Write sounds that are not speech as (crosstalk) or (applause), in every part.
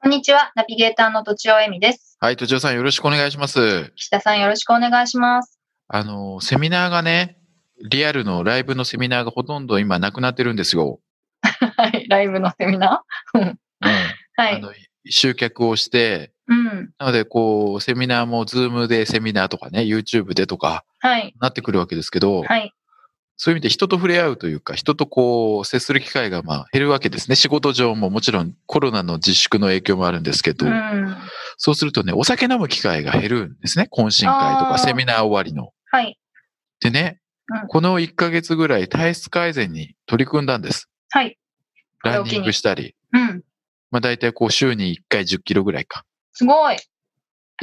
こんにちは。ナビゲーターのとちおえみです。はい、とちおさんよろしくお願いします。岸田さんよろしくお願いします。あの、セミナーがね、リアルのライブのセミナーがほとんど今なくなってるんですよ。はい。ライブのセミナー？うんうん。はい。あの、集客をして、うん。なので、こう、セミナーも、ズームでセミナーとかね、YouTube でとか、はい。なってくるわけですけど、はい。そういう意味で人と触れ合うというか、人とこう、接する機会がまあ減るわけですね。仕事上ももちろんコロナの自粛の影響もあるんですけど、うん。そうするとね、お酒飲む機会が減るんですね。懇親会とかセミナー終わりの。はい。でね、うんこの1ヶ月ぐらい体質改善に取り組んだんです。はい。ランニングしたり。うん。まあ大体こう週に1回10キロぐらいか。すごい。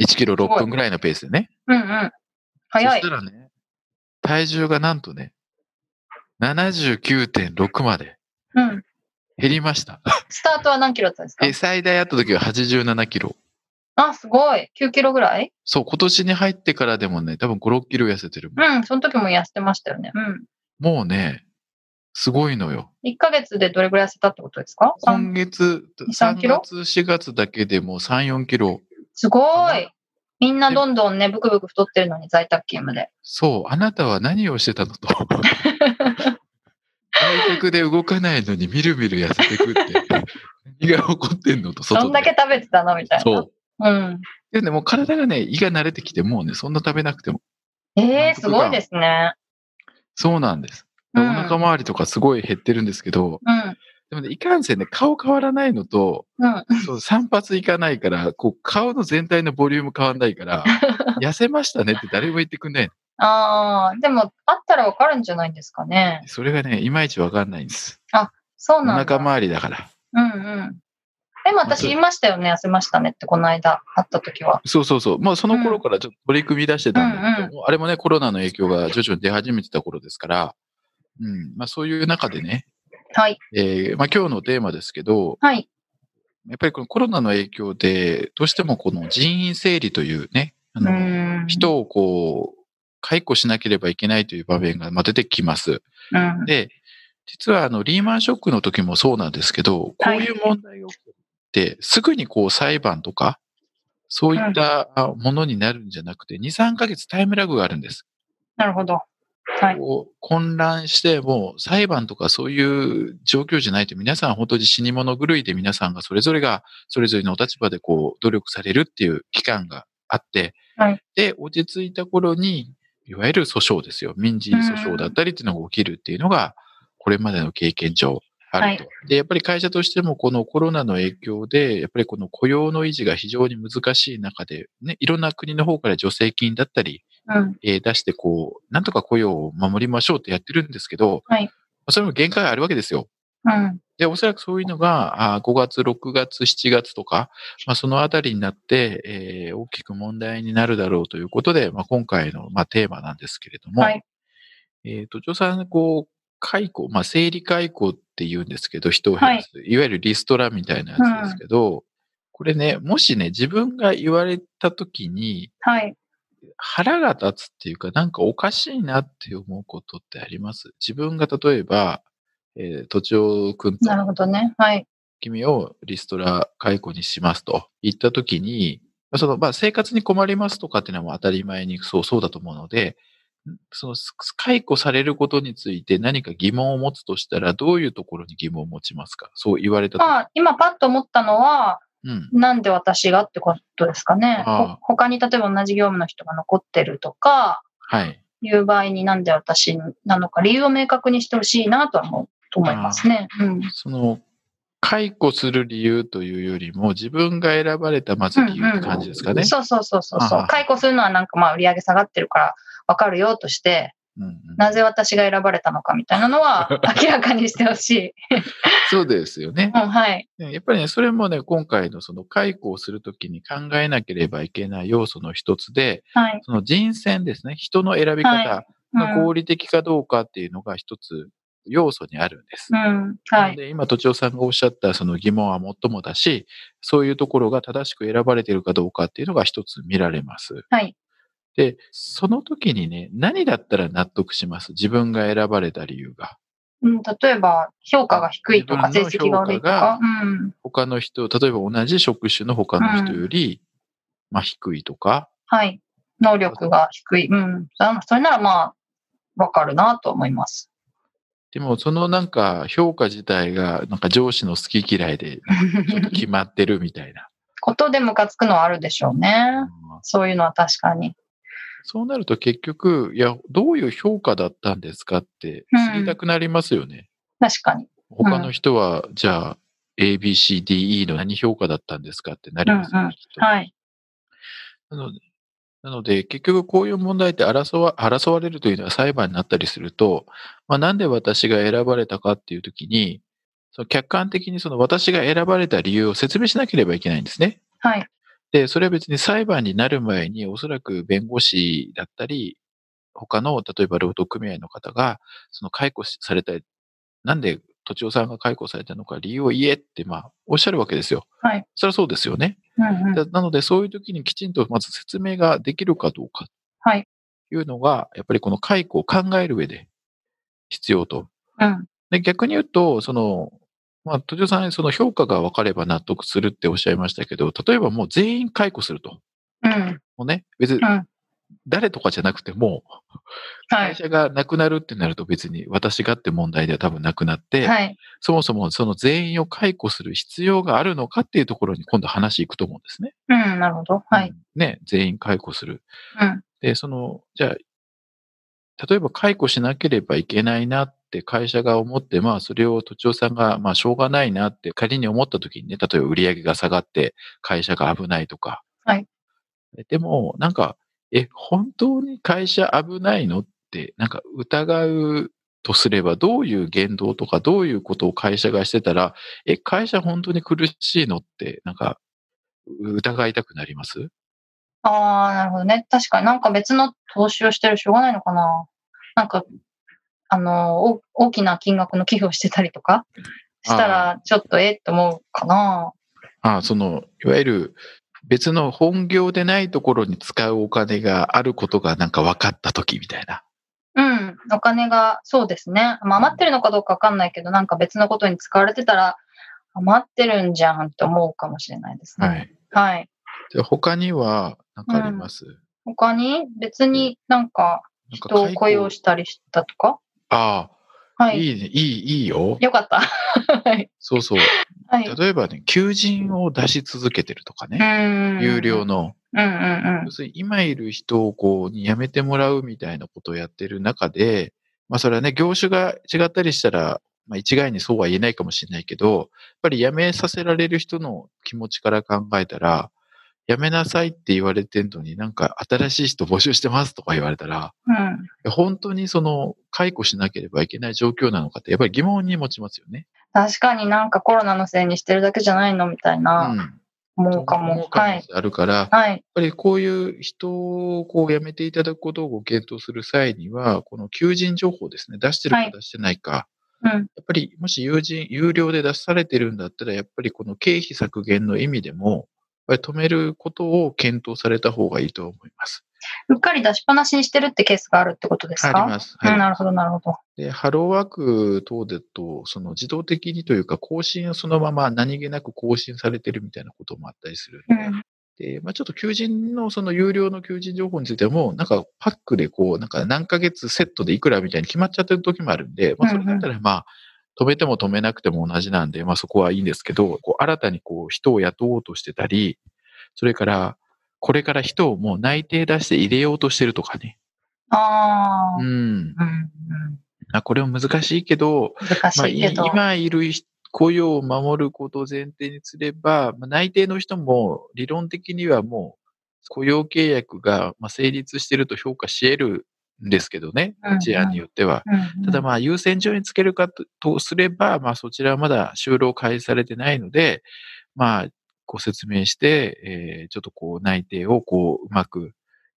1キロすごい6分ぐらいのペースでね。うんうん。早いそし。たらね、体重がなんとね、79.6までうん。減りました。スタートは何キロだったんですか？え、最大あった時は87キロ。あ、すごい。9キロぐらい？そう、今年に入ってからでもね、多分5、6キロ痩せてる。うん。その時も痩せてましたよね。うん。もうね、すごいのよ。1ヶ月でどれぐらい痩せたってことですか？今月、3 3キロ？月、4月だけでもう3、4キロ。すごい。みんなどんどんね、ブクブク太ってるのに在宅勤務で。そう、あなたは何をしてたのと。在宅で動かないのにみるみる痩せてくって。何が起こってんのと、外で。どんだけ食べてたのみたいな。そう。うん。でね、もう体がね、胃が慣れてきて、もうね、そんな食べなくても。ええすとかごいですね。そうなんです。おうん腹周りとかすごい減ってるんですけど、うん。でもね、いかんせんね、顔変わらないのと、うん。そう散髪いかないから、こう、顔の全体のボリューム変わんないから、(laughs) 痩せましたねって誰も言ってくんないの。ああ、でも、あったらわかるんじゃないんですかね。それがね、いまいちわかんないんです。おそうなんだ。腹周りだから。うんうん。でも私言いましたよね、痩せましたねって、この間会った時は。そうそうそう。まあその頃からちょっと取り組み出してたんだけど、うんもうあれもね、コロナの影響が徐々に出始めてた頃ですから、うん。まあそういう中でね、はい。えーまあ今日のテーマですけど、はい。やっぱりこのコロナの影響で、どうしてもこの人員整理というね、あうの、ん。人をこう、解雇しなければいけないという場面がまあ出てきます。うん。で、実はあの、リーマンショックの時もそうなんですけど、こういう問題が起きて、すぐにこう裁判とか、そういったあものになるんじゃなくて、2、3ヶ月タイムラグがあるんです。なるほど。はい。こう混乱して、もう裁判とかそういう状況じゃないと、皆さん本当に死に物狂いで皆さんがそれぞれが、それぞれのお立場でこう、努力されるっていう期間があって、はいで、落ち着いた頃に、いわゆる訴訟ですよ。民事訴訟だったりっていうのが起きるっていうのが、これまでの経験上あると。で、やっぱり会社としてもこのコロナの影響で、やっぱりこの雇用の維持が非常に難しい中で、ね、いろんな国の方から助成金だったり、うん。えー出して、こう、なんとか雇用を守りましょうってやってるんですけど、はいまあそれも限界があるわけですよ。うん。で、おそらくそういうのが、あー5月、6月、7月とか、まあ、そのあたりになって、えー大きく問題になるだろうということで、まあ、今回の、まあ、テーマなんですけれども、はいえっ、と、女さん、こう、解雇、まあ、生理解雇って言うんですけど、人を減らす、い、わゆるリストラみたいなやつですけど、これね、もしね、自分が言われたときに、はい。腹が立つっていうか、なんかおかしいなって思うことってあります？自分が例えば、えー、とちおくんとなるほどね。はい。君をリストラ解雇にしますと言ったときに、まあその、まあ、生活に困りますとかっていうのは当たり前にそう、そうだと思うので、んその、す解雇されることについて何か疑問を持つとしたら、どういうところに疑問を持ちますか？そう言われたとき。まあ、今パッと思ったのは、うん。なんで私がってことですかね。他に例えば同じ業務の人が残ってるとか、はい。いう場合になんで私なのか、理由を明確にしてほしいなとは思うと思いますね。うん。その、解雇する理由というよりも、自分が選ばれたまず理由って感じですかね。そうそうそうそうそうああ。解雇するのはなんかまあ売り上げ下がってるからわかるよとして、うんうんなぜ私が選ばれたのかみたいなのは (laughs) 明らかにしてほしい。そうですよね (laughs) う。ん、はい。ねやっぱりね、それもね、今回のその解雇をするときに考えなければいけない要素の一つで、はい。その人選ですね、人の選び方はが合理的かどうかっていうのが一つ要素にあるんです。うん。はい。ので今、都庁さんがおっしゃったその疑問は最もだし、そういうところが正しく選ばれているかどうかっていうのが一つ見られます。はい。で、その時にね、何だったら納得します？自分が選ばれた理由が。うん、例えば、評価が低いとか、成績が悪いとか？うん。他の人、例えば同じ職種の他の人より、まあ低いとか、はい。能力が低い。うん。そそれならまあ、わかるなと思います。でもそのなんか評価自体がなんか上司の好き嫌いで決まってるみたいな。(laughs) ことでムカつくのはあるでしょうね。うんそういうのは確かに。そうなると結局、いや、どういう評価だったんですかって知りたくなりますよね。確かに。他の人は、じゃあ、A, B, C, D, E の何評価だったんですかってなりますよね、うんうんはい。なので、なので、結局こういう問題って争わ争われるというのは裁判になったりすると、まあ、なんで私が選ばれたかっていうときに、その客観的にその私が選ばれた理由を説明しなければいけないんですね。はい。で、それは別に裁判になる前に、おそらく弁護士だったり、他の、例えば労働組合の方が、その解雇された、なんで都庁さんが解雇されたのか理由を言えって、まあ、おっしゃるわけですよ。はい。それはそうですよね。うんうん。だなので、そういう時にきちんとまず説明ができるかどうかはい。というのが、やっぱりこの解雇を考える上で必要と。うん。で逆に言うと、その、まあ、都庁さん、その評価が分かれば納得するっておっしゃいましたけど、例えばもう全員解雇すると。うん。もうね、別にうん。誰とかじゃなくても、はい。会社がなくなるってなると別に私がって問題では多分なくなって、はい。そもそもその全員を解雇する必要があるのかっていうところに今度話いくと思うんですね。うん。なるほど。はい。うんね、全員解雇する。うん。で、その、じゃあ、例えば解雇しなければいけないなって会社が思って、まあそれを都庁さんが、まあしょうがないなって仮に思った時にね、例えば売り上げが下がって会社が危ないとか。はい。でも、なんか、え、本当に会社危ないのって、なんか疑うとすれば、どういう言動とか、どういうことを会社がしてたら、え、会社本当に苦しいのって、なんか、疑いたくなります？ああ、なるほどね。確かになんか別の投資をしてるしょうがないのかな。なんか、あの、お大きな金額の寄付をしてたりとかしたら、ちょっとえって思うかな。ああ、その、いわゆる別の本業でないところに使うお金があることがなんか分かった時みたいな。うん。お金が、そうですね。まあ、余ってるのかどうかわかんないけど、なんか別のことに使われてたら、余ってるんじゃんって思うかもしれないですね。はい。はい。で他には何かあります、他に？別になんか人を雇用したりしたとか？ああ、はい。いいね、いい、いいよ。よかった。(laughs) はい。そうそう。はい。例えばね、求人を出し続けてるとかうね。ん。有料。の。うんうん要するに今いる人をこう、に辞めてもらうみたいなことをやってる中で、まあそれはね、業種が違ったりしたら、まあ一概にそうは言えないかもしれないけど、やっぱり辞めさせられる人の気持ちから考えたら、辞めなさいって言われてんのになんか新しい人募集してますとか言われたら、うん。本当にその解雇しなければいけない状況なのかってやっぱり疑問に持ちますよね。確かになんかコロナのせいにしてるだけじゃないのみたいな、うん。思うかも。思う可はい。能性あるから、はい。やっぱりこういう人をこう辞めていただくことをご検討する際には、この求人情報ですね、出してるはいか出してないか、うん。やっぱりもし有人、有料で出されてるんだったら、やっぱりこの経費削減の意味でも、ぱり止めることを検討された方がいいと思います。うっかり出しっぱなしにしてるってケースがあるってことですか？あります。うん、はいなるほど、なるほど。で、ハローワーク等でと、その自動的にというか、更新をそのまま何気なく更新されてるみたいなこともあったりするんで、うん。で、まあちょっと求人のその有料の求人情報についても、なんかパックでこう、なんか何ヶ月セットでいくらみたいに決まっちゃってる時もあるんで、まあそれだったらまあ、止めても止めなくても同じなんで、まあそこはいいんですけど、こう新たにこう人を雇おうとしてたり、それから、これから人をもう内定出して入れようとしてるとかね。ああ、うん。うん、うん。あこれは難しいけど、難しまあ、いけど。今いる雇用を守ることを前提にすれば、まあ、内定の人も理論的にはもう雇用契約がまあ成立していると評価し得るんですけどねうん、事案によっては。うんただまあ優先順位つけるかととすれば、まあそちらはまだ就労開始されてないので、まあご説明して、えーちょっとこう内定をこううまく、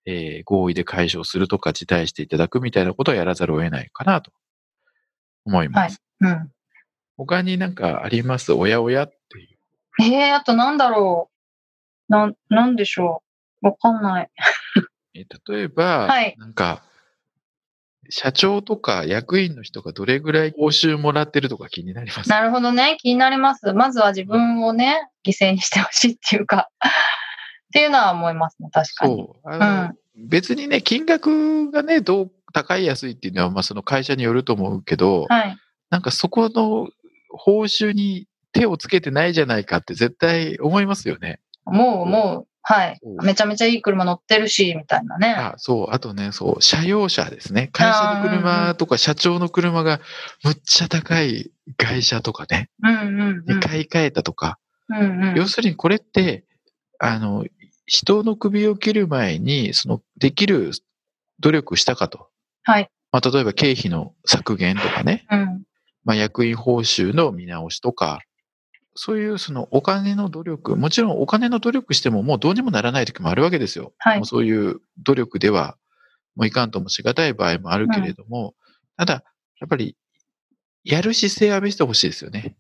えー合意で解消するとか辞退していただくみたいなことをやらざるを得ないかなと思います。うん。他になんかあります？おやおやっていう。ええあとなんだろう。なん、なんでしょう。わかんない。(laughs) えー例えば、はいなんか、社長とか役員の人がどれぐらい報酬もらってるとか気になります？なるほどね。気になります。まずは自分をね、犠牲にしてほしいっていうか、(laughs) っていうのは思いますね。確かに。そう。あの、別にね、金額がね、どう高い安いっていうのは、まあその会社によると思うけど、はい。なんかそこの報酬に手をつけてないじゃないかって絶対思いますよね。もう、もう、はい。めちゃめちゃいい車乗ってるし、みたいなね。あ、そう。あとね、そう、車用車ですね。会社の車とか社長の車がむっちゃ高い外車とかね、うんうんうん。買い替えたとか、うんうん要するにこれって、あの、人の首を切る前に、その、できる努力したかと。はい。まあ、例えば経費の削減とかね、うん。まあ、役員報酬の見直しとか、そういうそのお金の努力、もちろんお金の努力してももうどうにもならない時もあるわけですよ。はいもうそういう努力ではもういかんともしがたい場合もあるけれども、ただ、やっぱり、やる姿勢は見せてほしいですよね。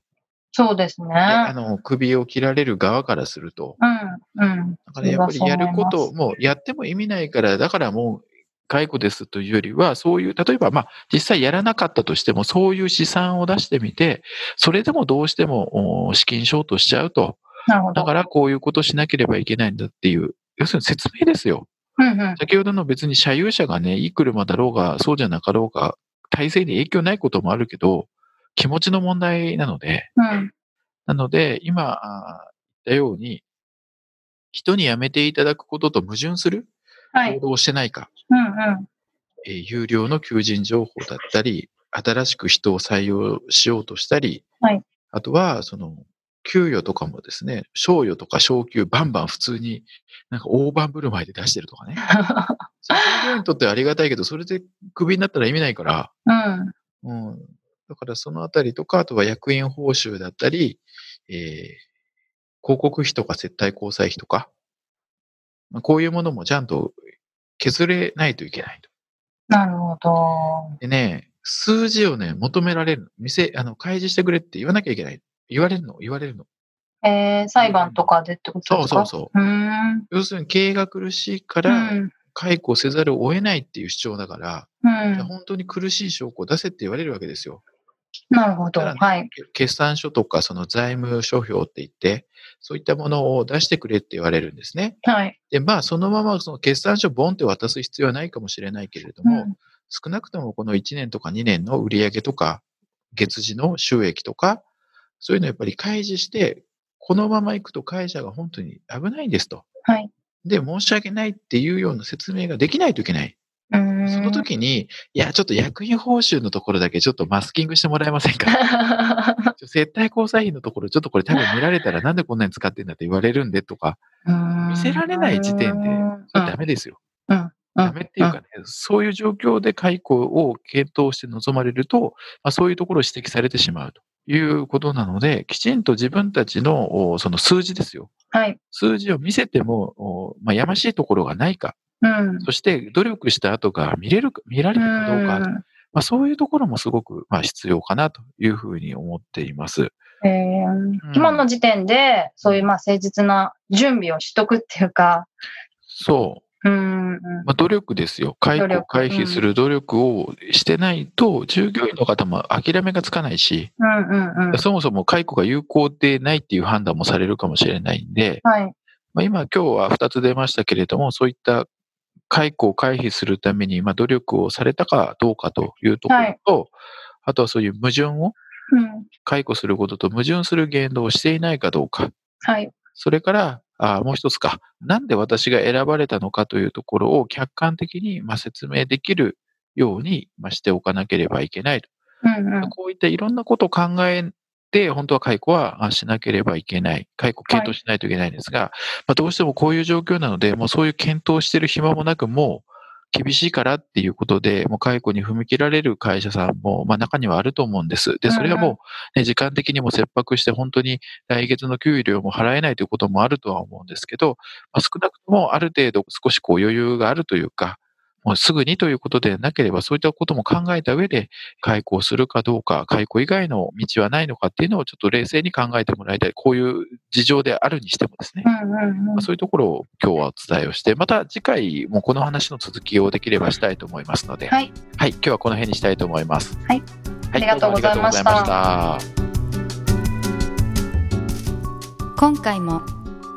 そうですね。であの、首を切られる側からすると。うん、うん。だからやっぱりやること、もうやっても意味ないから、だからもう解雇ですというよりは、そういう、例えばまあ実際やらなかったとしても、そういう試算を出してみて、それでもどうしてもお資金ショートしちゃうと。なるほど。だからこういうことしなければいけないんだっていう、要するに説明ですよ。うんうん。先ほどの別に車有車がね、いい車だろうが、そうじゃなかろうが、体制に影響ないこともあるけど、気持ちの問題なので、うん。なので、今あ言ったように、人に辞めていただくことと矛盾するはい。行動をしてないか、うんうん。えー有料の求人情報だったり、新しく人を採用しようとしたり、はいあとは、その、給与とかもですね、賞与とか昇給バンバン普通になんか大盤振る舞いで出してるとかね。(laughs) それ従業員にとってはありがたいけど、それでクビになったら意味ないから、うん。うん。だからそのあたりとか、あとは役員報酬だったり、えー広告費とか接待交際費とか、まあこういうものもちゃんと削れないといけないと。なるほど。でね、数字をね、求められる。店、あの、開示してくれって言わなきゃいけない。言われるの、言われるの。えー、裁判とかでってことですか？そうそうそうう。要するに経営が苦しいかうら、ん。解雇せざるを得ないっていう主張だから、うん。本当に苦しい証拠を出せって言われるわけですよ。なるほど。はい。決算書とかその財務諸表って言って、そういったものを出してくれって言われるんですね。はい。で、まあそのままその決算書ボンって渡す必要はないかもしれないけれども、うん。少なくともこの1年とか2年の売上とか、月次の収益とか、そういうのをやっぱり開示して、このまま行くと会社が本当に危ないんですと。はい。で、申し訳ないっていうような説明ができないといけない。その時に、いや、ちょっと役員報酬のところだけちょっとマスキングしてもらえませんか？(laughs) 接待交際費のところ、ちょっとこれ多分見られたらなんでこんなに使ってんだって言われるんでとか、見せられない時点で、それダメですよ。うん。ダメっていうかね、そういう状況で解雇を検討して臨まれると、まあ、そういうところを指摘されてしまうということなので、きちんと自分たちのおその数字ですよ。はい。数字を見せても、おまあ、やましいところがないか、うん。そして努力した後が見れるか、見られるかどうか、うんまあ、そういうところもすごく、まあ、必要かなというふうに思っています。えー今の時点で、そういうまあ誠実な準備をしとくっていうか、そう。うん。うんまあ、努力ですよ。解雇回避する努力をしてないと、従業員の方も諦めがつかないし、うんうんうん。そもそも解雇が有効でないっていう判断もされるかもしれないんで、はい。まあ、今今日は2つ出ましたけれども、そういった解雇を回避するために、まあ、努力をされたかどうかというところと、あとはそういう矛盾をうん。解雇することと矛盾する言動をしていないかどうか。はい。それから、あもう一つか。なんで私が選ばれたのかというところを客観的にまあ説明できるようにまあしておかなければいけないと。うんうん。こういったいろんなことを考えて、本当は解雇はあしなければいけない。解雇検討しないといけないんですが、まあ、どうしてもこういう状況なので、もうそういう検討してる暇もなく、もう厳しいからっていうことで、もう解雇に踏み切られる会社さんも、まあ中にはあると思うんです。で、それはもう、ね、時間的にも切迫して、本当に来月の給料も払えないということもあるとは思うんですけど、まあ、少なくともある程度少しこう余裕があるというか、もうすぐにということでなければ、そういったことも考えた上で、解雇するかどうか、解雇以外の道はないのかっていうのをちょっと冷静に考えてもらいたい。こういう事情であるにしてもですね。うんうんうんまあそういうところを今日はお伝えをして、また次回もこの話の続きをできればしたいと思いますので、はい。はい、今日はこの辺にしたいと思います。はい。ありがとうございありがとうございました。今回も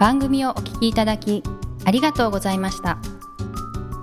番組をお聞きいただきありがとうございました